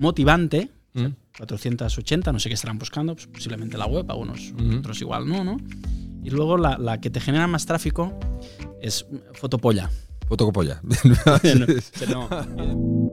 motivante, Mm. 480, no sé qué estarán buscando, pues posiblemente la web, algunos Ujú. otros igual no, ¿no? Y luego la, la que te genera más tráfico es Fotopolla. No, no.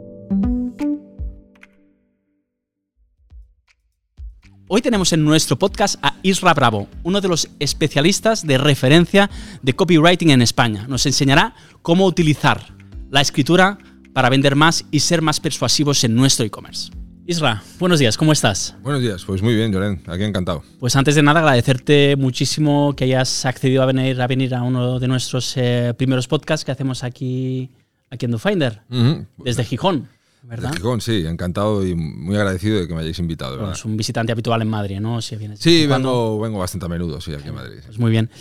Hoy tenemos en nuestro podcast a Isra Bravo, uno de los especialistas de referencia de copywriting en España. Nos enseñará cómo utilizar la escritura para vender más y ser más persuasivos en nuestro e-commerce. Isra, buenos días, ¿cómo estás? Buenos días, pues muy bien, Lloren, aquí encantado. Pues antes de nada agradecerte muchísimo que hayas accedido a venir a, venir a uno de nuestros eh, primeros podcasts que hacemos aquí, aquí en DoFinder, Ujú. desde Gijón, ¿verdad? De Gijón, sí, encantado y muy agradecido de que me hayáis invitado, Bueno, es un visitante habitual en Madrid, ¿no? Si vienes Sí, vengo, vengo bastante a menudo, sí, aquí en Madrid. Pues muy bien.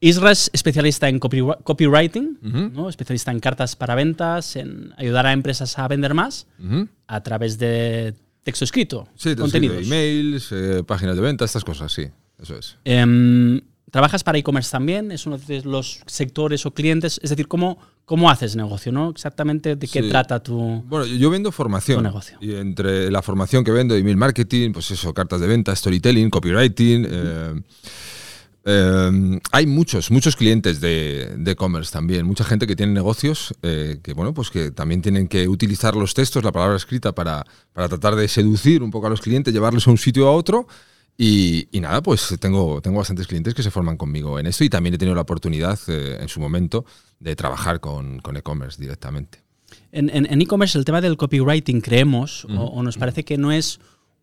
Isra es especialista en copy- copywriting. ¿no? especialista en cartas para ventas, en ayudar a empresas a vender más a través de texto escrito, Sí, te contenidos. escribo emails, eh, páginas de venta, estas cosas, sí, eso es. Em, ¿Trabajas para e-commerce también? ¿Es uno de los sectores o clientes? Es decir, ¿cómo, cómo haces negocio? ¿no? Exactamente de qué Sí. trata tu... Bueno, yo- vendo formación. Negocio. Y entre la formación que vendo, email marketing, pues eso, cartas de venta, storytelling, copywriting. eh, eh, hay muchos, muchos clientes de de e-commerce también, mucha gente que tiene negocios eh, que, bueno, pues que también tienen que utilizar los textos, la palabra escrita para, para tratar de seducir un poco a los clientes, llevarlos a un sitio a otro. Y, y nada, pues tengo, tengo bastantes clientes que se forman conmigo en esto y también he tenido la oportunidad eh, en su momento de trabajar con con e-commerce directamente. En en- en e-commerce el tema del copywriting creemos o, o nos parece que no es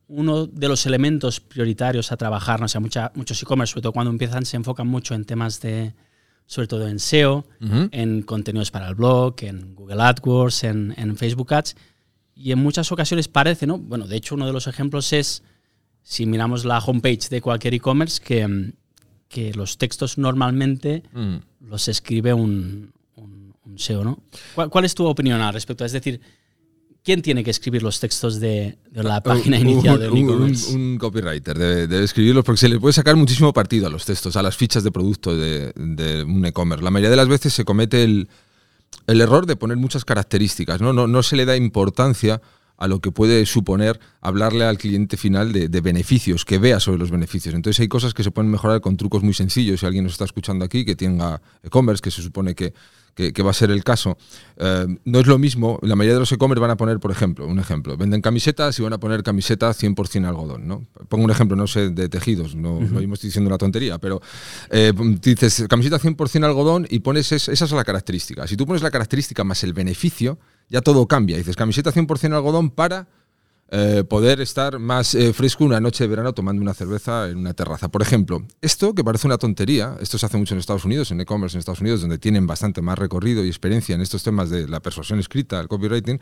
uno de los elementos prioritarios a trabajar. No sé, mucha- muchos e-commerce, sobre todo cuando empiezan, se enfocan mucho en temas de, sobre todo en SEO, Ujú. en contenidos para el blog, en Google AdWords, en, en Facebook Ads. Y en muchas ocasiones parece, ¿no? Bueno, de hecho, uno de los ejemplos es, si miramos la homepage de cualquier e-commerce, que, que los textos normalmente Mm. los escribe un, un- un SEO, ¿no? ¿Cuál, cuál es tu opinión al respecto? Es decir, ¿quién tiene que escribir los textos de, de la página Un- inicial del un, e-commerce? un- un copywriter debe, debe escribirlos porque se le puede sacar muchísimo partido a los textos, a las fichas de producto de, de un e-commerce. La mayoría de las veces se comete el, el error de poner muchas características, ¿no? No, no se le da importancia a lo que puede suponer hablarle al cliente final de, de beneficios, que vea sobre los beneficios. Entonces hay cosas que se pueden mejorar con trucos muy sencillos. Si alguien nos está escuchando aquí que tenga e-commerce, que se supone que, que- que va a ser el caso, eh, no es lo mismo. La mayoría de los e-commerce van a poner, por ejemplo, un ejemplo, venden camisetas y van a poner camiseta 100% algodón. ¿no? Pongo un ejemplo, no sé, de tejidos, no, no estoy diciendo una tontería, pero eh, dices camiseta 100% algodón y pones es- esa es la característica. Si tú pones la característica más el beneficio, ya todo cambia. Dices camiseta 100% algodón para eh, poder estar más eh, fresco una noche de verano tomando una cerveza en una terraza. Por ejemplo, esto que parece una tontería, esto se hace mucho en Estados Unidos, en e-commerce en Estados Unidos, donde tienen bastante más recorrido y experiencia en estos temas de la persuasión escrita, el copywriting,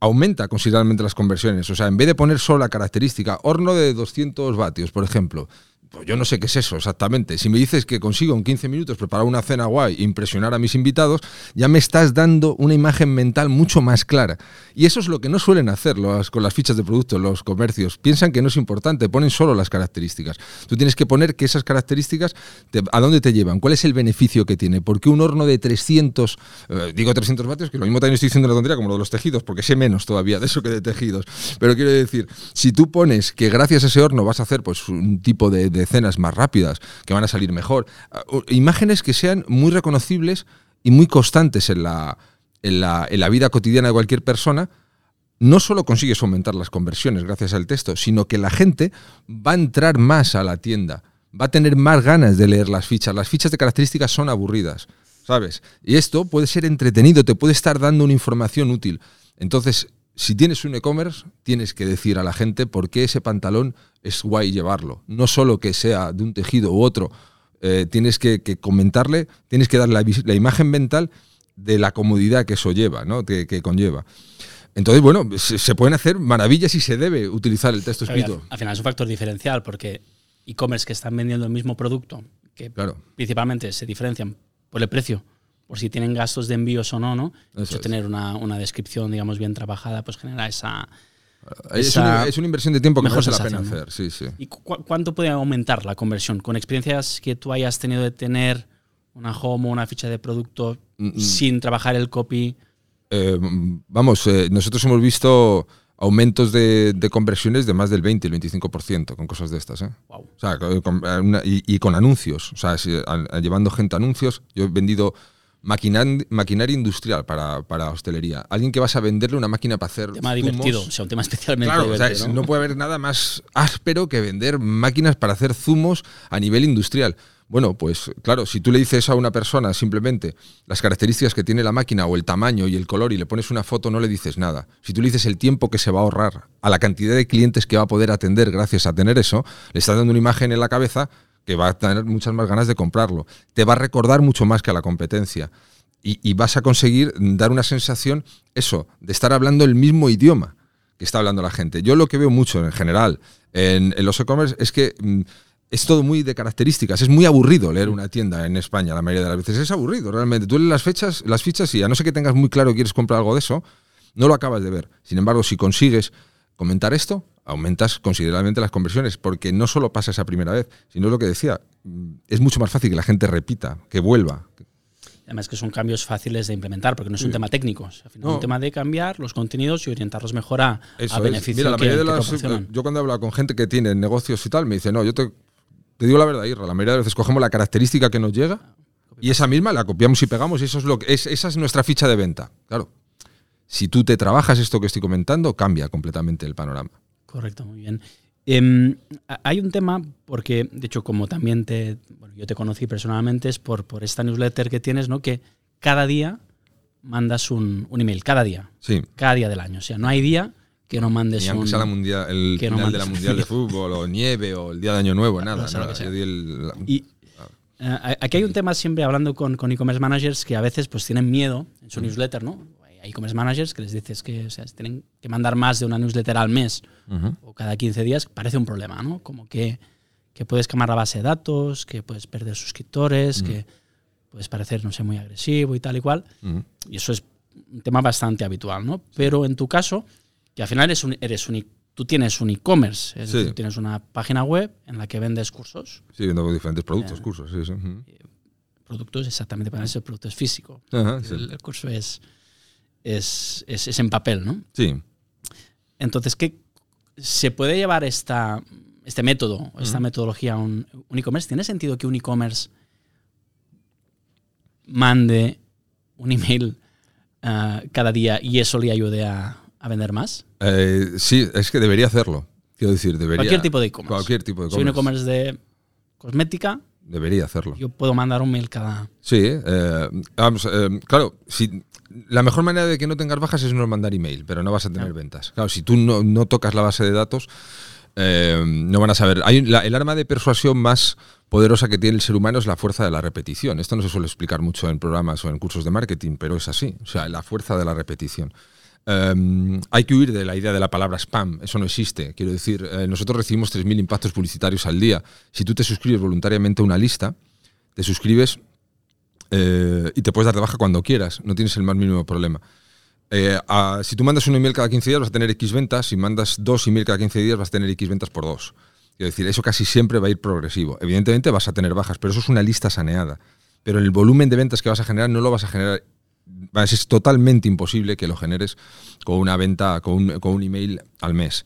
aumenta considerablemente las conversiones. O sea, en vez de poner solo la característica horno de 200 vatios, por ejemplo, pues yo no sé qué es eso exactamente. Si me dices que consigo en 15 minutos preparar una cena guay e impresionar a mis invitados, ya me estás dando una imagen mental mucho más clara. Y eso es lo que no suelen hacer con las fichas de producto los comercios. Piensan que no es importante, ponen solo las características. Tú tienes que poner que esas características, te- ¿a dónde te llevan? ¿Cuál es el beneficio que tiene? Porque un horno de 300, eh, digo 300 vatios, que lo mismo también estoy diciendo una tontería como lo de los tejidos, porque sé menos todavía de eso que de tejidos. Pero quiero decir, si tú pones que gracias a ese horno vas a hacer pues un tipo de cenas más rápidas, que van a salir mejor, ah, imágenes que sean muy reconocibles y muy constantes en la, en la, en la vida cotidiana de cualquier persona, no solo consigues aumentar las conversiones gracias al texto, sino que la gente va a entrar más a la tienda, va a tener más ganas de leer las fichas. Las fichas de características son aburridas, ¿sabes? Y esto puede ser entretenido, te puede estar dando una información útil. Entonces, si tienes un e-commerce, tienes que decir a la gente por qué ese pantalón es guay llevarlo. No solo que sea de un tejido u otro. Eh, tienes que, que comentarle, tienes que darle la, imagen mental de la comodidad que eso lleva, ¿no? que, que conlleva. Entonces, bueno, se, se pueden hacer maravillas y se debe utilizar el texto y escrito. al, al final es un factor diferencial porque e-commerce que están vendiendo el mismo producto, que Claro. principalmente se diferencian por el precio, por si tienen gastos de envíos o no, ¿no? De Eso hecho, tener una, una descripción, digamos, bien trabajada, pues genera esa... Es esa una, es una inversión de tiempo que mejor merece la pena hacer, sí, sí. ¿Y cu- cuánto puede aumentar la conversión? Con experiencias que tú hayas tenido de tener una home o una ficha de producto Mm, mm. sin trabajar el copy. Eh, vamos, eh, nosotros hemos visto aumentos de, conversiones de más del 20, el 25% con cosas de estas. ¿eh? O sea, y, con anuncios, o sea, llevando gente a anuncios. Yo he vendido maquinaria industrial para, para, hostelería. Alguien que vas a venderle una máquina para hacer. Un tema divertido, o sea, un tema especialmente divertido. ¿no? puede haber nada más áspero que vender máquinas para hacer zumos a nivel industrial. Bueno, pues claro, si tú le dices a una persona simplemente las características que tiene la máquina o el tamaño y el color y le pones una foto, no le dices nada. Si tú le dices el tiempo que se va a ahorrar, a la cantidad de clientes que va a poder atender gracias a tener eso, le estás dando una imagen en la cabeza que va a tener muchas más ganas de comprarlo. Te va a recordar mucho más que a la competencia. Y, vas a conseguir dar una sensación, eso, de estar hablando el mismo idioma que está hablando la gente. Yo lo que veo mucho en general en, los e-commerce es que mm, es todo muy de características. Es muy aburrido leer una tienda en España la mayoría de las veces. Es aburrido, realmente. Tú lees las fechas, las fichas y a no ser que tengas muy claro que quieres comprar algo de eso, no lo acabas de ver. Sin embargo, si consigues comentar esto, aumentas considerablemente las conversiones, porque no solo pasa esa primera vez, sino lo que decía, mm, es mucho más fácil que la gente repita, que vuelva. Además que son cambios fáciles de implementar, porque no es un tema técnico, es un tema de cambiar los contenidos y orientarlos mejor a, a beneficios que, de las, Yo cuando he hablado con gente que tiene negocios y tal, me dice, no, yo te, te digo la verdad, Irra, la mayoría de veces cogemos la característica que nos llega y esa misma la copiamos y pegamos y eso es lo que es, esa es nuestra ficha de venta. Claro. Si tú te trabajas esto que estoy comentando, cambia completamente el panorama. Correcto, muy bien. Em, hay un tema, porque de hecho como también te, bueno, yo te conocí personalmente, es por, por esta newsletter que tienes, ¿no? Que cada día mandas un, un, email, cada día. Sí. Cada día del año. O sea, no hay día que no mandes Ni aunque sea la mundial, el final de la Mundial de Fútbol, o nieve, o el día de Año Nuevo, nada. y eh, aquí hay un tema siempre hablando con e-commerce managers que a veces pues tienen miedo en su newsletter, ¿no? Hay e-commerce managers que les dices que o sea, tienen que mandar más de una newsletter al mes o cada 15 días, parece un problema, ¿no? Como que, que, puedes quemar la base de datos, que puedes perder suscriptores, que puedes parecer, no sé, muy agresivo y tal y cual. Y eso es un tema bastante habitual, ¿no? Pero en tu caso, que al final eres un, eres un tú tienes un e-commerce, es decir, tienes una página web en la que vendes cursos. Sí, vendo diferentes productos, eh, cursos, sí, sí. Productos, exactamente, para eso el producto es físico. el, curso es, es, es, en papel, ¿no? Sí. Entonces, ¿qué se puede llevar esta, este método, esta metodología a un, e-commerce? ¿Tiene sentido que un e-commerce mande un email uh, cada día y eso le ayude a, a vender más? Eh, sí, es que debería hacerlo. Quiero decir, debería. Cualquier tipo de e-commerce. Cualquier tipo de e-commerce. Soy un e-commerce de cosmética. Debería hacerlo. Yo puedo mandar un mail cada. Sí, eh, vamos, eh, claro, si la mejor manera de que no tengas bajas es no mandar email, pero no vas a tener ventas. Claro, si tú no, tocas la base de datos, eh, no van a saber. Hay el arma de persuasión más poderosa que tiene el ser humano es la fuerza de la repetición. Esto no se suele explicar mucho en programas o en cursos de marketing, pero es así. O sea, la fuerza de la repetición. Em, hay que huir de la idea de la palabra spam, eso no existe. Quiero decir, eh, nosotros recibimos 3.000 impactos publicitarios al día. Si tú te suscribes voluntariamente a una lista, te suscribes eh, y te puedes dar de baja cuando quieras, no tienes el más mínimo problema. Eh, si tú mandas un email cada 15 días vas a tener X ventas, si mandas dos email cada 15 días vas a tener X ventas por dos. Quiero decir, eso casi siempre va a ir progresivo. Evidentemente vas a tener bajas, pero eso es una lista saneada. Pero el volumen de ventas que vas a generar no lo vas a generar. Es totalmente imposible que lo generes con una venta, con un, con un email al mes.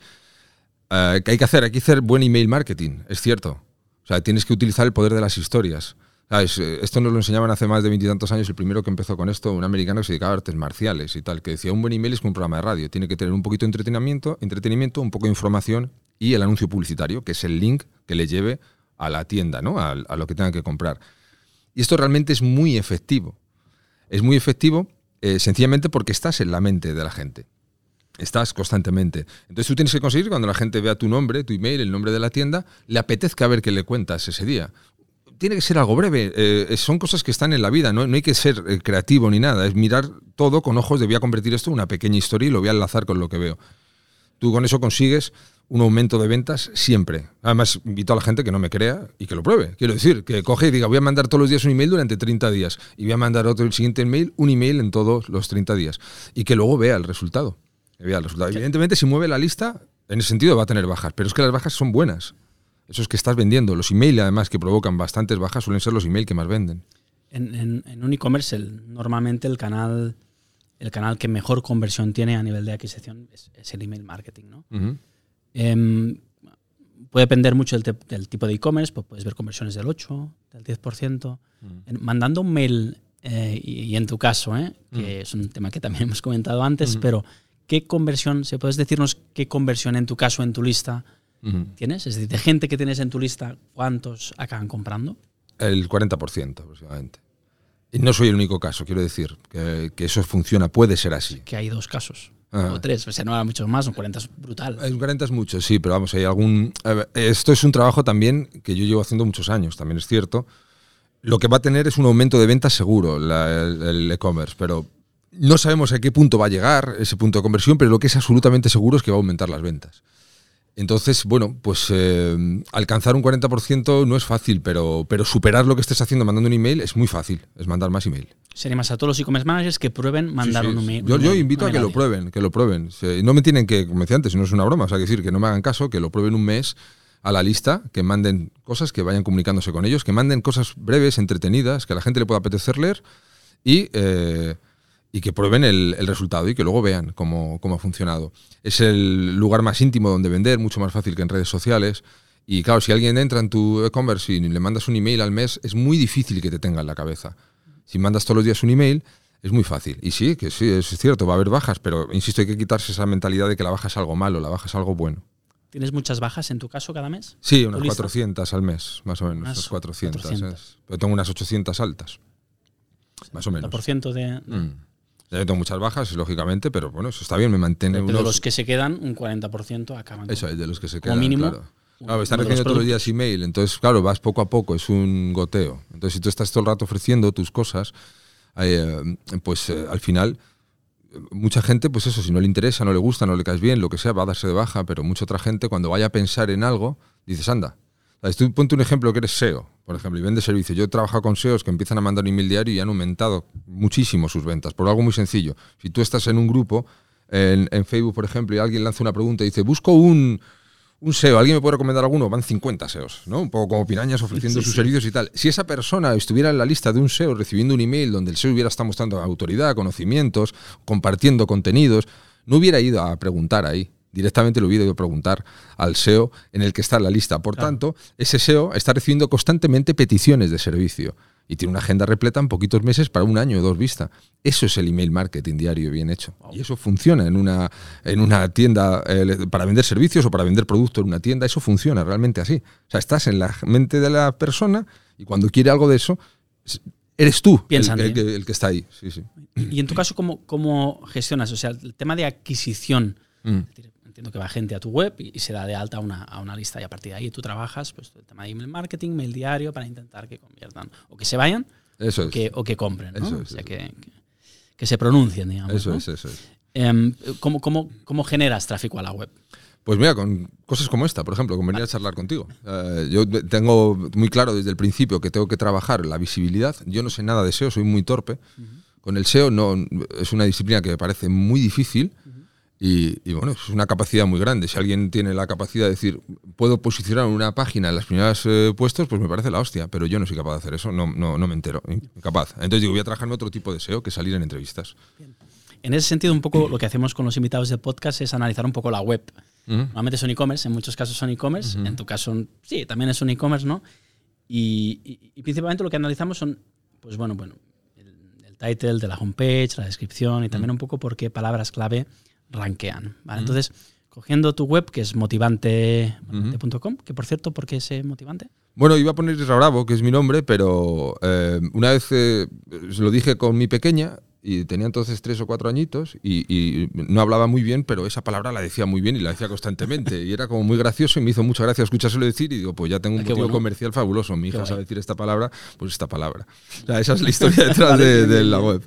Eh, ¿Qué hay que hacer? Hay que hacer buen email marketing, es cierto. O sea, tienes que utilizar el poder de las historias. Eh, esto nos lo enseñaban hace más de veintitantos años. El primero que empezó con esto, un americano que se dedicaba a artes marciales y tal, que decía: un buen email es como un programa de radio. Tiene que tener un poquito de entretenimiento, entretenimiento, un poco de información y el anuncio publicitario, que es el link que le lleve a la tienda, ¿no? a, lo que tenga que comprar. Y esto realmente es muy efectivo. Es muy efectivo eh, sencillamente porque estás en la mente de la gente. Estás constantemente. Entonces tú tienes que conseguir cuando la gente vea tu nombre, tu email, el nombre de la tienda, le apetezca ver qué le cuentas ese día tiene que ser algo breve. Eh, son cosas que están en la vida, ¿no? no hay que ser eh, creativo ni nada. Es mirar todo con ojos de voy a convertir esto en una pequeña historia y lo voy a enlazar con lo que veo. Tú con eso consigues un aumento de ventas siempre. Además, invito a la gente que no me crea y que lo pruebe. Quiero decir, que coge y diga, voy a mandar todos los días un email durante 30 días y voy a mandar otro el siguiente email, un email en todos los 30 días. Y que luego vea el resultado. vea el resultado. Evidentemente, si mueve la lista, en ese sentido va a tener bajas, pero es que las bajas son buenas. Eso es que estás vendiendo. Los emails, además, que provocan bastantes bajas, suelen ser los emails que más venden. En, un e-commerce, normalmente el canal el canal que mejor conversión tiene a nivel de adquisición es, es el email marketing, ¿no? Em, puede depender mucho del, del tipo de e-commerce, pues puedes ver conversiones del 8, del 10%. En- mandando un mail, eh, y, y en tu caso, ¿eh? que es un tema que también hemos comentado antes, pero ¿qué conversión, si puedes decirnos qué conversión en tu caso, en tu lista, tienes? Es decir, de gente que tienes en tu lista, ¿cuántos acaban comprando? El 40% aproximadamente. Y no soy el único caso, quiero decir, que, que eso funciona, puede ser así. Que hay dos casos. Ah. O tres, o sea, no hay muchos más, son 40 es brutal. Un 40 es mucho, sí, pero vamos, hay algún... a ver, esto es un trabajo también que yo llevo haciendo muchos años, también es cierto. Lo que va a tener es un aumento de ventas seguro, la- el e-commerce, pero no sabemos a qué punto va a llegar ese punto de conversión, pero lo que es absolutamente seguro es que va a aumentar las ventas. Entonces, bueno, pues eh, alcanzar un 40% no es fácil, pero, pero superar lo que estés haciendo mandando un email es muy fácil, es mandar más email. Sería más a todos los e-commerce managers que prueben mandar Sí, sí, un email. Yo, invito a que lo prueben, que lo prueben. No me tienen que, como decía antes, si no es una broma, o sea, que decir, que no me hagan caso, que lo prueben un mes a la lista, que manden cosas, que vayan comunicándose con ellos, que manden cosas breves, entretenidas, que a la gente le pueda apetecer leer y, eh, y que prueben el, el resultado y que luego vean cómo, cómo ha funcionado. Es el lugar más íntimo donde vender, mucho más fácil que en redes sociales. Y claro, si alguien entra en tu e-commerce y le mandas un email al mes, es muy difícil que te tenga en la cabeza. Si mandas todos los días un email, es muy fácil. Y sí, que sí, es cierto, va a haber bajas, pero insisto, hay que quitarse esa mentalidad de que la baja es algo malo, la baja es algo bueno. ¿Tienes muchas bajas en tu caso cada mes? Sí, ¿Tu unas lista? 400 al mes, más o menos. Unas Unas 400. 400. ¿sabes? Pero tengo unas 800 altas. Más o menos. por ciento de, Mm. Ya tengo muchas bajas, lógicamente, pero bueno, eso está bien, me mantiene pero de los que se quedan, un 40% acaban. Eso es, de los que se Como quedan, mínimo, claro. están recibiendo todos los días email, entonces, claro, vas poco a poco, es un goteo. Entonces, si tú estás todo el rato ofreciendo tus cosas, eh, pues eh, al final, mucha gente, pues eso, si no le interesa, no le gusta, no le caes bien, lo que sea, va a darse de baja, pero mucha otra gente, cuando vaya a pensar en algo, dices, anda. Tú ponte un ejemplo que eres SEO, por ejemplo, y vendes servicios. Yo he trabajado con SEOs que empiezan a mandar un email diario y han aumentado muchísimo sus ventas, por algo muy sencillo. Si tú estás en un grupo, en, en Facebook, por ejemplo, y alguien lanza una pregunta y dice, busco un, un SEO, ¿alguien me puede recomendar alguno? Van 50 SEOs, ¿no? Un poco como pirañas ofreciendo Sí, sus sí. servicios y tal. Si esa persona estuviera en la lista de un SEO recibiendo un email donde el SEO hubiera estado mostrando autoridad, conocimientos, compartiendo contenidos, no hubiera ido a preguntar ahí. Directamente lo hubiera ido a preguntar al SEO en el que está la lista. Por Claro. tanto, ese SEO está recibiendo constantemente peticiones de servicio y tiene una agenda repleta en poquitos meses para un año o dos vista. Eso es el email marketing diario bien hecho. Y eso funciona en una, en una tienda eh, para vender servicios o para vender productos en una tienda. Eso funciona realmente así. O sea, estás en la mente de la persona y cuando quiere algo de eso, es- eres tú el, Piensa el que, el que está ahí. Sí, sí. Y en tu caso, ¿cómo, ¿cómo gestionas? O sea, el tema de adquisición. Mm. Es decir, Entiendo que va gente a tu web y, y se da de alta a una, a una lista y a partir de ahí tú trabajas pues, el tema de email marketing, mail diario para intentar que conviertan o que se vayan Eso o es. que, o que compren, ¿no? Eso o sea, que, que se pronuncien, digamos. Eso ¿no? es, eso es. Em, ¿cómo, cómo, cómo generas tráfico a la web? Pues mira, con cosas como esta, por ejemplo, con venir a charlar contigo. Eh, yo tengo muy claro desde el principio que tengo que trabajar la visibilidad. Yo no sé nada de SEO, soy muy torpe. Con el SEO no, es una disciplina que me parece muy difícil y, y, bueno, es una capacidad muy grande. Si alguien tiene la capacidad de decir, puedo posicionar una página en las primeras eh, puestos, pues me parece la hostia, pero yo no soy capaz de hacer eso, no, no, no me entero, incapaz. Entonces digo, voy a trabajarme otro tipo de SEO que salir en entrevistas. En ese sentido, un poco lo que hacemos con los invitados del podcast es analizar un poco la web. Normalmente son e-commerce, en muchos casos son e-commerce, en tu caso sí, también es un e-commerce, ¿no? Y, y- y principalmente lo que analizamos son, pues bueno, bueno, el, el title de la homepage, la descripción y también un poco por qué palabras clave rankean, ¿vale? Entonces, cogiendo tu web, que es motivante- motivante.com, que por cierto, ¿por qué ese motivante? Bueno, iba a poner Isra Bravo, que es mi nombre, pero eh, una vez eh, se lo dije con mi pequeña y tenía entonces tres o cuatro añitos y, y no hablaba muy bien, pero esa palabra la decía muy bien y la decía constantemente. Y era como muy gracioso y me hizo mucha gracia escuchárselo decir y digo, pues ya tengo un Ah, qué motivo bueno. comercial fabuloso. Mi hija sabe decir esta palabra, pues esta palabra. O sea, esa es la historia detrás de, de la web.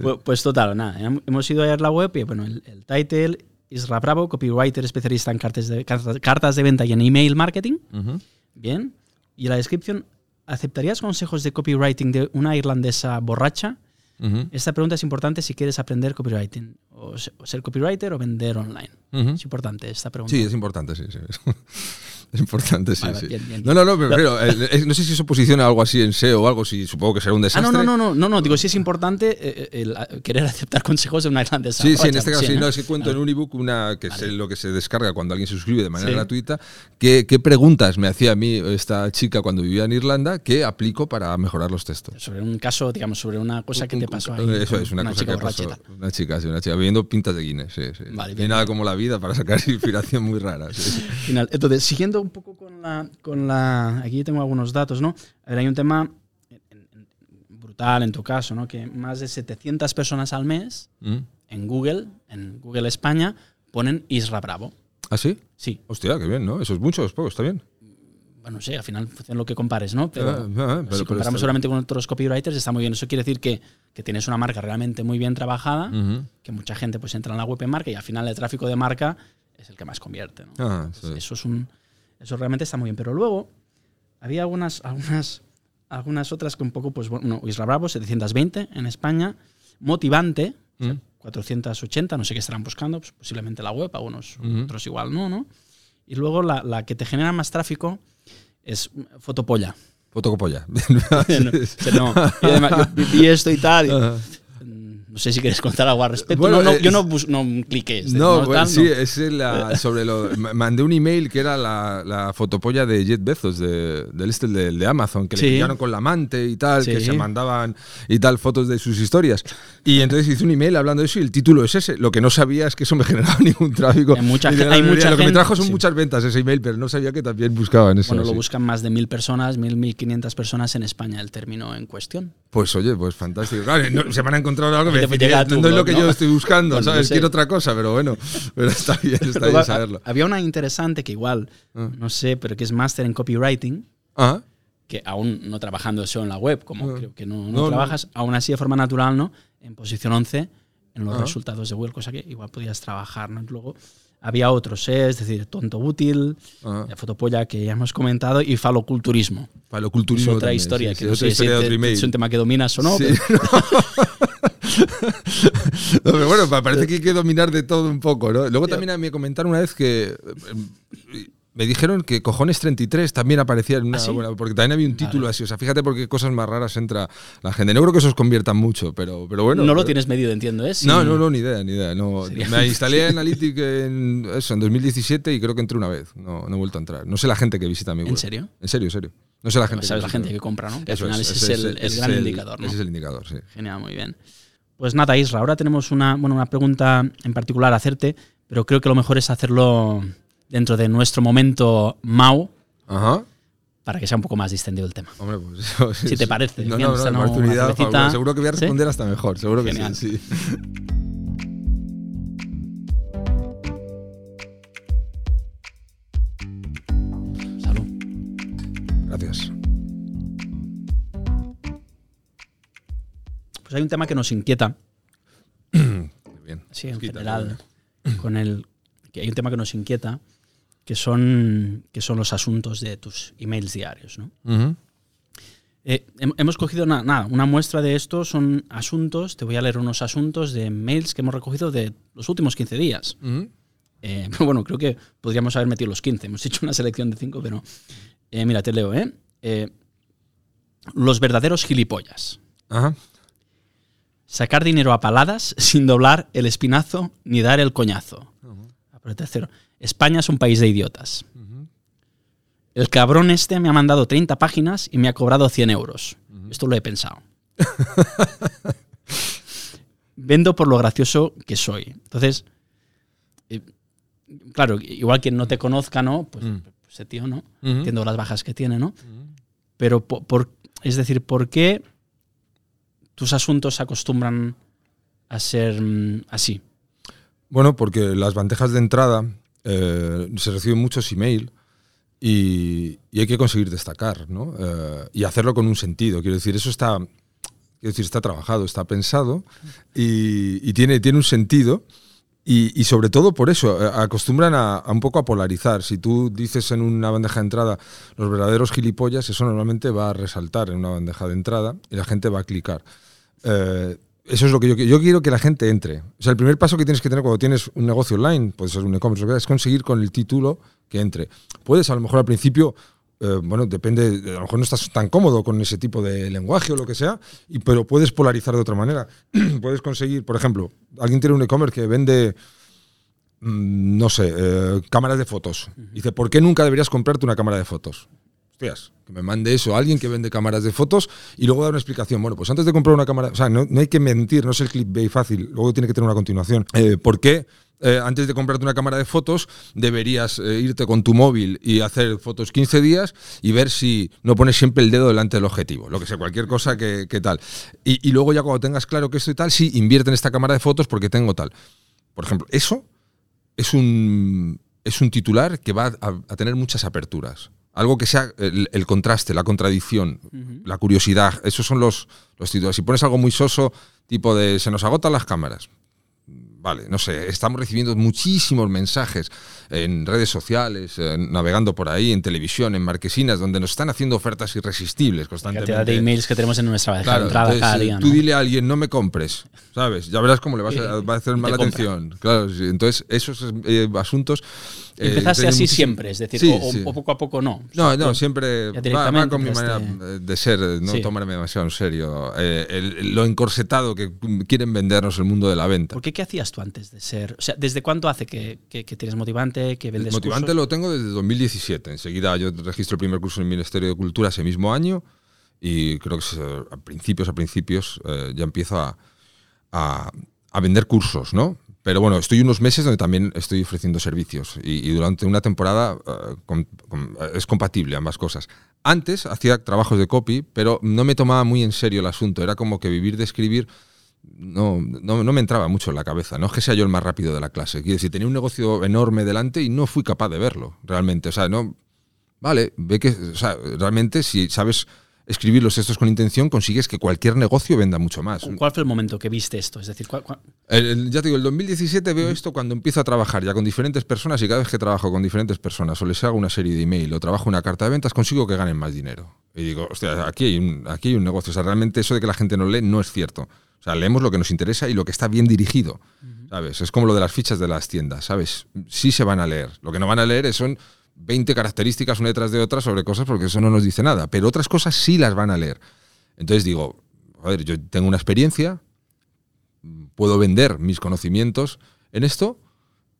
Pues, pues total, nada, hem- hemos ido a ver la web y bueno, el, el title, Isra Bravo, copywriter especialista en cartas de, cartas, cartas de venta y en email marketing. Bien. Y la descripción, ¿aceptarías consejos de copywriting de una irlandesa borracha? Esta pregunta es importante si quieres aprender copywriting, o se- o ser copywriter o vender online. Ujú. Es importante esta pregunta. Sí, es importante, sí, sí. Es importante, sí, Vale, sí. bien, bien, No, no, no, pero, eh, eh, no sé si eso posiciona algo así en SEO o algo, si supongo que será un Ah, desastre. no, no, no, no, no, no, digo, sí es importante eh, el, eh, querer aceptar consejos de una gran Sí, sí, en este caso sí, ¿no? es que cuento en un ebook una que es lo que se descarga cuando alguien se suscribe de manera Sí. gratuita, qué, preguntas me hacía a mí esta chica cuando vivía en Irlanda que aplico para mejorar los textos. Sobre un caso, digamos, sobre una cosa que te pasó ahí. Eso es, una, cosa chica que pasó. Una chica, sí, una chica, viviendo pintas de Guinness, sí, sí. Vale, bien, nada bien. como la vida para sacar inspiración muy rara. sí, sí. Final. Entonces, siguiendo un poco con la, con la. Aquí tengo algunos datos, ¿no? A ver, hay un tema brutal en tu caso, ¿no? Que más de 700 personas al mes ¿Mm? en Google, en Google España, ponen Isra Bravo. ¿Ah, sí? Sí, Hostia, qué bien, ¿no? Eso es mucho, es poco, está bien. Bueno, sí, al final funciona lo que compares, ¿no? Pero, Ah, ah, pero- si comparamos solamente con otros copywriters, está muy bien. Eso quiere decir que, que tienes una marca realmente muy bien trabajada, que mucha gente pues entra en la web en marca y al final el tráfico de marca es el que más convierte, ¿no? Ah, Entonces, sí. Eso es un, eso realmente está muy bien. Pero luego había algunas, algunas, algunas otras que un poco, pues bueno, Isla Bravo, 720 en España, motivante, o sea, Mm. 480, no sé qué estarán buscando, pues posiblemente la web, algunos Ujú. otros igual no, ¿no? Y luego la, la que te genera más tráfico es Fotopolla. Fotocopolla. no, no. Y además, yo vi esto y tal. y, no sé si quieres contar algo al respecto. Bueno, no, no, eh, yo no, no cliqué. este, No, bueno, sí, es la, sobre lo. ma- Mandé un email que era la, la fotopolla de Jet Bezos, de, del este, del de Amazon, que Sí. le pillaron con la amante y tal, que Sí. se mandaban y tal fotos de sus historias. Y entonces hice un email hablando de eso y el título es ese. Lo que no sabía es que eso me generaba ningún tráfico. Hay mucha de hay mucha Lo que me trajo son sí. muchas ventas ese email, pero no sabía que también buscaban eso. Bueno, lo buscan más de mil personas, mil, mil quinientas personas en España el término en cuestión. Pues oye, pues fantástico. Claro, no- se van a encontrar algo que Llegar a no tu es lo que ¿no? yo estoy buscando, Bueno, ¿sabes? no sé. Quiero otra cosa, pero bueno, pero está bien, está bien saberlo. Había una interesante que igual, Ah. no sé, pero que es máster en copywriting, Ah, que aún no trabajando eso en la web, como Ah. creo que no, no No, no. trabajas, aún así de forma natural, ¿no? En posición 11 en los Ah. resultados de Google, cosa que igual podías trabajar, ¿no? Luego había otros, ¿eh? es decir, tonto útil, ah. la fotopolla que ya hemos comentado y faloculturismo. Lo Es otra también, historia, sí, que sí, no sé si te- es un tema que dominas o no. Sí. pero- No, pero bueno, pa- parece que hay que dominar de todo un poco, ¿no? Luego también me comentaron una vez que eh, me dijeron que Cojones 33 también aparecía en una ¿Ah, sí? buena- porque también había un título así, o sea, fíjate por qué cosas más raras entra la gente. No creo que eso os convierta mucho, pero, pero bueno. no lo tienes medido, entiendo, ¿eh? No, no, no, ni idea, ni idea. No, Sería- me instalé Analytics en, eso, en 2017 y creo que entré una vez. No, no he vuelto a entrar. No sé la gente que visita mi web. ¿En serio? En serio, en serio. No sé la gente. Sabes la visita. gente que compra, ¿no? Que Eso al final es, ese es, el, el gran es indicador, ¿no? Ese es el indicador, sí. Genial, muy bien. Pues nada, Isra, ahora tenemos una, bueno, una pregunta en particular a hacerte, pero creo que lo mejor es hacerlo dentro de nuestro momento Mau Ajá. para que sea un poco más distendido el tema. Hombre, pues eso, Si te parece, No, no, no, no- fabulosa. Seguro que voy a ¿Sí? responder hasta mejor. Seguro que Genial. sí, sí. Salud. Gracias. Pues hay un tema que nos inquieta, bien. sí, en general, con el que hay un tema que nos inquieta, que son, que son los asuntos de tus emails diarios, ¿no? Eh, hem- hemos cogido una, nada, una muestra de esto, son asuntos, te voy a leer unos asuntos de mails que hemos recogido de los últimos 15 días. Ujú. Eh, pero bueno, creo que podríamos haber metido los 15, hemos hecho una selección de 5, pero eh, mira, te leo, ¿eh? Eh, Los verdaderos gilipollas. Ajá. Sacar dinero a paladas sin doblar el espinazo ni dar el coñazo. Pero tercero, España es un país de idiotas. El cabrón este me ha mandado 30 páginas y me ha cobrado 100 euros. Esto lo he pensado. Vendo por lo gracioso que soy. Entonces, eh, claro, igual quien no te conozca, ¿no? Pues, Mm. pues ese tío, ¿no? Entiendo las bajas que tiene, ¿no? Pero, po- por, es decir, ¿por qué tus asuntos se acostumbran a ser mm, así? Bueno, porque las bandejas de entrada eh, se reciben muchos email y, hay que conseguir destacar. Eh, y hacerlo con un sentido. Quiero decir, eso está, quiero decir, está trabajado, está pensado y, tiene, tiene un sentido. Y, sobre todo por eso, eh, acostumbran a, un poco a polarizar. Si tú dices en una bandeja de entrada los verdaderos gilipollas, eso normalmente va a resaltar en una bandeja de entrada y la gente va a clicar. Eso es lo que yo quiero. Yo quiero que la gente entre. O sea, el primer paso que tienes que tener cuando tienes un negocio online, puede ser un e-commerce, es conseguir con el título que entre. Puedes a lo mejor al principio eh, bueno, depende, a lo mejor no estás tan cómodo con ese tipo de lenguaje o lo que sea, y, pero puedes polarizar de otra manera. puedes conseguir, por ejemplo, alguien tiene un e-commerce que vende, mm, no sé, eh, cámaras de fotos. Dice, ¿por qué nunca deberías comprarte una cámara de fotos? Hostias, que me mande eso alguien que vende cámaras de fotos y luego dar una explicación. Bueno, pues antes de comprar una cámara, o sea, no, hay que mentir, no es el clickbait fácil, luego tiene que tener una continuación. Eh, ¿Por qué? Eh, antes de comprarte una cámara de fotos, deberías eh, irte con tu móvil y hacer fotos 15 días y ver si no pones siempre el dedo delante del objetivo, lo que sea, cualquier cosa que, tal. Y, luego ya cuando tengas claro que esto y tal, sí, invierte en esta cámara de fotos porque tengo tal. Por ejemplo, eso es un, es un titular que va a, tener muchas aperturas. Algo que sea el, contraste, la contradicción, la curiosidad. Esos son los, los titulares. Si pones algo muy soso, tipo de se nos agotan las cámaras, vale, no sé, estamos recibiendo muchísimos mensajes en redes sociales, navegando por ahí, en televisión, en marquesinas, donde nos están haciendo ofertas irresistibles constantemente. La cantidad de emails que tenemos en nuestra bandeja de entrada cada día. Tú dile a alguien, no me compres, ¿sabes? Ya verás cómo le vas a, va a hacer mala atención. Claro, entonces esos eh, asuntos eh, Empezaste así siempre, es decir, o, poco a poco no. No, no, siempre va, con mi manera de ser, no tomarme demasiado en serio. Eh, lo encorsetado que quieren vendernos el mundo de la venta. ¿Por qué qué hacías tú antes de ser? O sea, ¿desde cuánto hace que, que, tienes motivante, que vendes Motivante lo tengo desde 2017. Enseguida yo registro el primer curso en el Ministerio de Cultura ese mismo año y creo que a principios, a principios eh, ya empiezo a, a, a vender cursos, ¿no? Pero bueno, estoy unos meses donde también estoy ofreciendo servicios y, durante una temporada eh, es compatible ambas cosas. Antes hacía trabajos de copy, pero no me tomaba muy en serio el asunto. Era como que vivir de escribir no, no, me entraba mucho en la cabeza. No es que sea yo el más rápido de la clase. Quiero decir, tenía un negocio enorme delante y no fui capaz de verlo realmente. O sea, no. Vale, ve que. O sea, realmente si sabes escribir los textos con intención, consigues que cualquier negocio venda mucho más. ¿Cuál fue el momento que viste esto? Es decir, ya te digo, el 2017 veo esto cuando empiezo a trabajar ya con diferentes personas y cada vez que trabajo con diferentes personas o les hago una serie de email o trabajo una carta de ventas, consigo que ganen más dinero. Y digo, hostia, aquí hay un, aquí hay un negocio. O sea, realmente eso de que la gente no lee no es cierto. O sea, leemos lo que nos interesa y lo que está bien dirigido. ¿Sabes? Es como lo de las fichas de las tiendas, ¿sabes? Sí se van a leer. Lo que no van a leer son 20 características una detrás de otra sobre cosas porque eso no nos dice nada, pero otras cosas sí las van a leer. Entonces digo, a ver, yo tengo una experiencia, puedo vender mis conocimientos en esto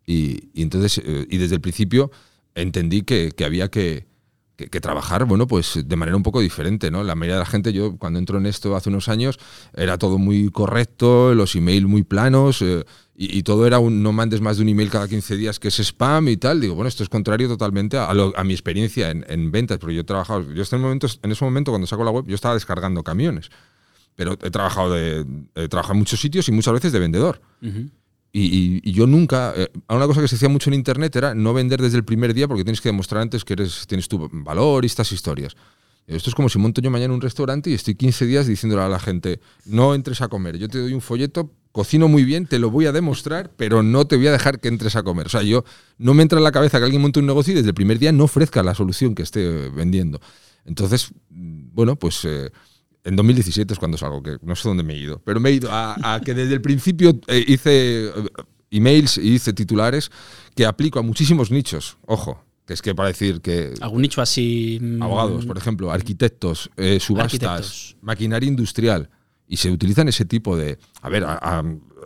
y, entonces, eh, y desde el principio entendí que, había que, trabajar, bueno, pues de manera un poco diferente, ¿no? La mayoría de la gente, yo cuando entro en esto hace unos años, era todo muy correcto, los emails muy planos, eh, y, todo era un no mandes más de un email cada 15 días que es spam y tal. Digo, bueno, esto es contrario totalmente a, mi experiencia en, ventas, porque yo he trabajado, yo en, momento, en ese momento cuando saco la web, yo estaba descargando camiones, pero he trabajado, de, he trabajado en muchos sitios y muchas veces de vendedor. Y, yo nunca, eh, una cosa que se hacía mucho en internet era no vender desde el primer día porque tienes que demostrar antes que eres, tienes tu valor y estas historias. Esto es como si monto yo mañana un restaurante y estoy 15 días diciéndole a la gente, no entres a comer, yo te doy un folleto cocino muy bien, te lo voy a demostrar, pero no te voy a dejar que entres a comer. O sea, yo no me entra en la cabeza que alguien monte un negocio y desde el primer día no ofrezca la solución que esté vendiendo. Entonces, bueno, pues eh, en 2017 es cuando salgo, que no sé dónde me he ido, pero me he ido a, que desde el principio eh, hice eh, emails y hice titulares que aplico a muchísimos nichos. Ojo, que es que para decir que... ¿Algún nicho así? Mm, abogados, por ejemplo, arquitectos, subastas, maquinaria industrial y se utilizan ese tipo de, a ver,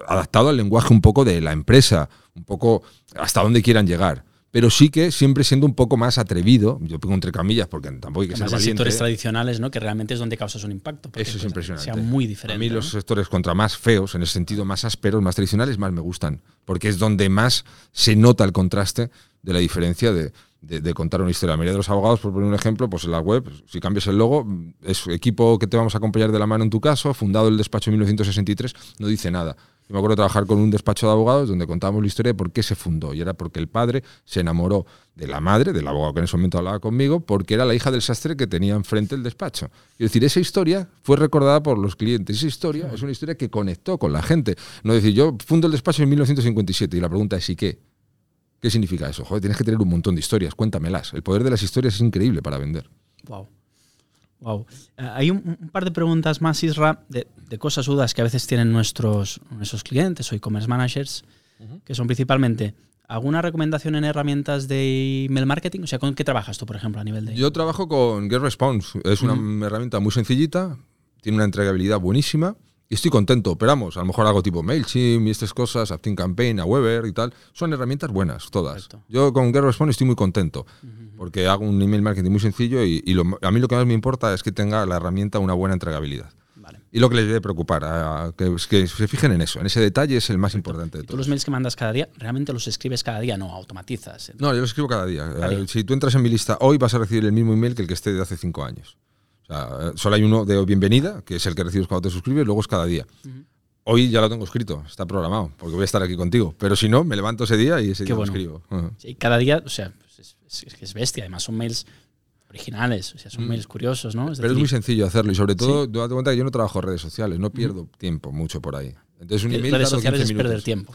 adaptado al lenguaje un poco de la empresa, un poco hasta dónde quieran llegar. Pero sí que siempre siendo un poco más atrevido, yo pongo entre camillas porque tampoco hay que ser valiente. sectores tradicionales, ¿no? Que realmente es donde causas un impacto. Eso es pues, impresionante. Sea muy diferente. A mí los sectores contra más feos, en el sentido más ásperos, más tradicionales, más me gustan. Porque es donde más se nota el contraste de la diferencia de, de, contar una historia. La mayoría de los abogados, por poner un ejemplo, pues en la web, si cambias el logo, es equipo que te vamos a acompañar de la mano en tu caso, fundado el despacho en 1963, no dice nada. Me acuerdo de trabajar con un despacho de abogados donde contábamos la historia de por qué se fundó. Y era porque el padre se enamoró de la madre, del abogado que en ese momento hablaba conmigo, porque era la hija del sastre que tenía enfrente el despacho. Es decir, esa historia fue recordada por los clientes. Esa historia es una historia que conectó con la gente. No decir, yo fundo el despacho en 1957 y la pregunta es, ¿y qué? ¿Qué significa eso? Joder, tienes que tener un montón de historias, cuéntamelas. El poder de las historias es increíble para vender. Wow. Wow. Eh, hay un, par de preguntas más, Isra, de, cosas dudas que a veces tienen nuestros, nuestros clientes o e-commerce managers, que son principalmente, ¿Alguna recomendación en herramientas de email marketing? O sea, ¿con qué trabajas tú, por ejemplo, a nivel de...? Yo trabajo con GetResponse. Es una herramienta muy sencillita, tiene una entregabilidad buenísima y estoy contento. Pero vamos, a lo mejor hago tipo MailChimp y estas cosas, Campaign, a Weber y tal. Son herramientas buenas, todas. Yo con GetResponse estoy muy contento porque hago un email marketing muy sencillo y, a mí lo que más me importa es que tenga la herramienta una buena entregabilidad. Y lo que les debe preocupar, que, que, se fijen en eso, en ese detalle es el más importante de todo. ¿Tú los mails que mandas cada día, realmente los escribes cada día, no automatizas? No, yo los escribo cada día. Eh, si tú entras en mi lista hoy, vas a recibir el mismo email que el que esté de hace cinco años. Sea, solo hay uno de bienvenida, que es el que recibes cuando te suscribes, luego es cada día. Hoy ya lo tengo escrito, está programado, porque voy a estar aquí contigo. Pero si no, me levanto ese día y ese día lo escribo. sí, cada día, o sea, es, es bestia. Además, son mails originales, o sea, son mm. mails curiosos, ¿no? Pero es muy sencillo hacerlo y sobre todo, ¿sí? date cuenta que yo no trabajo en redes sociales, no pierdo tiempo mucho por ahí. Entonces un email redes sociales es perder tiempo.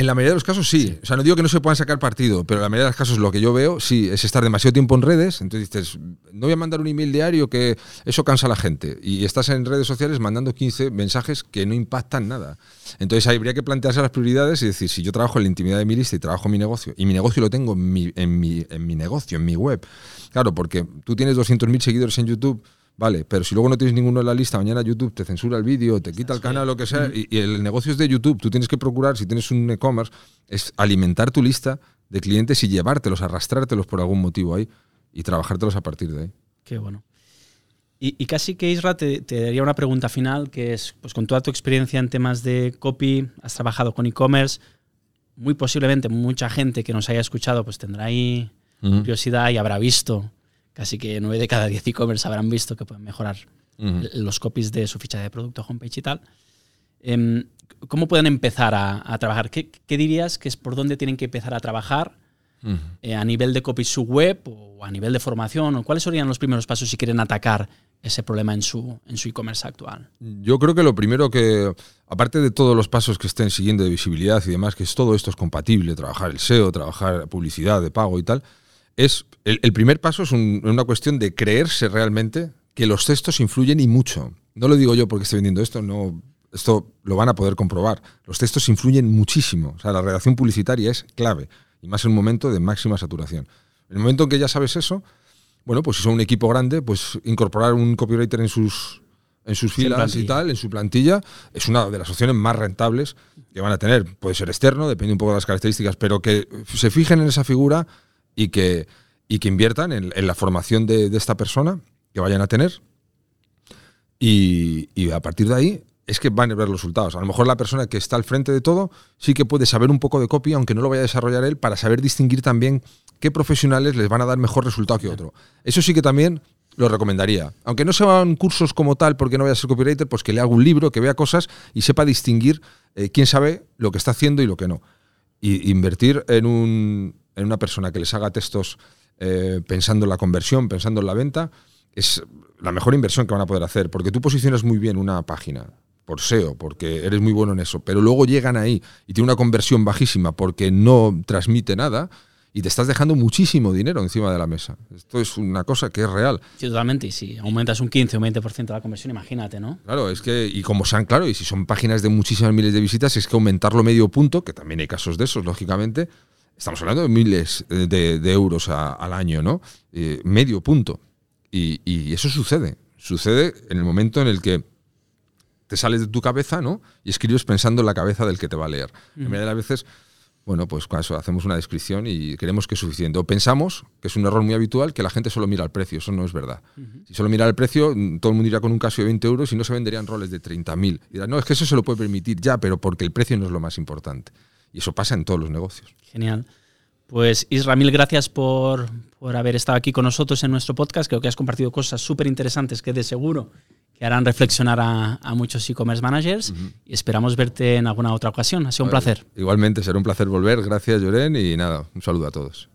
En la mayoría de los casos sí. O sea, no digo que no se puedan sacar partido, pero en la mayoría de los casos lo que yo veo sí es estar demasiado tiempo en redes. Entonces dices, no voy a mandar un email diario que eso cansa a la gente. Y estás en redes sociales mandando 15 mensajes que no impactan nada. Entonces habría que plantearse las prioridades y decir, si yo trabajo en la intimidad de mi lista y trabajo en mi negocio, y mi negocio lo tengo en mi, en mi, en mi negocio, en mi web. Claro, porque tú tienes 200.000 seguidores en YouTube Vale, pero si luego no tienes ninguno en la lista, mañana YouTube te censura el vídeo, te quita el canal, lo que sea, y, el negocio es de YouTube. Tú tienes que procurar, si tienes un e-commerce, es alimentar tu lista de clientes y llevártelos, arrastrártelos por algún motivo ahí y trabajártelos a partir de ahí. Qué bueno. Y, casi que Isra te, te, daría una pregunta final, que es, pues con toda tu experiencia en temas de copy, has trabajado con e-commerce, muy posiblemente mucha gente que nos haya escuchado pues tendrá ahí curiosidad y habrá visto Casi que 9 de cada 10 e-commerce habrán visto que pueden mejorar los copies de su ficha de producto, homepage y tal. Em, ¿Cómo pueden empezar a, trabajar? ¿Qué, dirías que es por dónde tienen que empezar a trabajar eh, a nivel de copy su web o a nivel de formación? ¿O ¿Cuáles serían los primeros pasos si quieren atacar ese problema en su en su e-commerce actual? Yo creo que lo primero que, aparte de todos los pasos que estén siguiendo de visibilidad y demás, que es todo esto es compatible, trabajar el SEO, trabajar publicidad de pago y tal, es el, primer paso es una cuestión de creerse realmente que los textos influyen y mucho. No lo digo yo porque estoy vendiendo esto, no, esto lo van a poder comprobar. Los textos influyen muchísimo. O sea, la redacción publicitaria es clave, y más en un momento de máxima saturación. En el momento en que ya sabes eso, bueno, pues si son un equipo grande, pues incorporar un copywriter en sus, en sus filas y tal, en su plantilla, es una de las opciones más rentables que van a tener. Puede ser externo, depende un poco de las características, pero que se fijen en esa figura y que, y que inviertan en, la formación de, esta persona que vayan a tener. Y, a partir de ahí es que van a ver los resultados. A lo mejor la persona que está al frente de todo sí que puede saber un poco de copy, aunque no lo vaya a desarrollar él, para saber distinguir también qué profesionales les van a dar mejor resultado que otro. Eso sí que también lo recomendaría. Aunque no sean cursos como tal, porque no vaya a ser copywriter, pues que le haga un libro, que vea cosas y sepa distinguir eh, quién sabe lo que está haciendo y lo que no. Y invertir en un, en una persona que les haga textos eh, pensando en la conversión, pensando en la venta, es la mejor inversión que van a poder hacer, porque tú posicionas muy bien una página por SEO, porque eres muy bueno en eso, pero luego llegan ahí y tiene una conversión bajísima porque no transmite nada, y te estás dejando muchísimo dinero encima de la mesa. Esto es una cosa que es real. Sí, totalmente. Y si aumentas un 15 o 20% de la conversión, imagínate, ¿no? Claro, es que, y como sean, claro, y si son páginas de muchísimas miles de visitas, es que aumentarlo medio punto, que también hay casos de esos, lógicamente, Estamos hablando de miles de, euros al año, ¿no? Eh, medio punto. Y, eso sucede. Sucede en el momento en el que te sales de tu cabeza, ¿no? Y escribes pensando en la cabeza del que te va a leer. En medio de las veces, bueno, pues cuando hacemos una descripción y creemos que es suficiente. O pensamos, que es un error muy habitual, que la gente solo mira el precio. Eso no es verdad. Si solo mira el precio, todo el mundo iría con un caso de 20 euros y no se venderían roles de 30.000. Y dirán, no, es que eso se lo puede permitir ya, pero porque el precio no es lo más importante. Y eso pasa en todos los negocios. Genial. Pues Isra, mil gracias por, haber estado aquí con nosotros en nuestro podcast. Creo que has compartido cosas súper interesantes que de seguro que harán reflexionar a, muchos e-commerce managers y esperamos verte en alguna otra ocasión. Ha sido un placer. Igualmente, será un placer volver. Gracias, Lloren, y nada, un saludo a todos.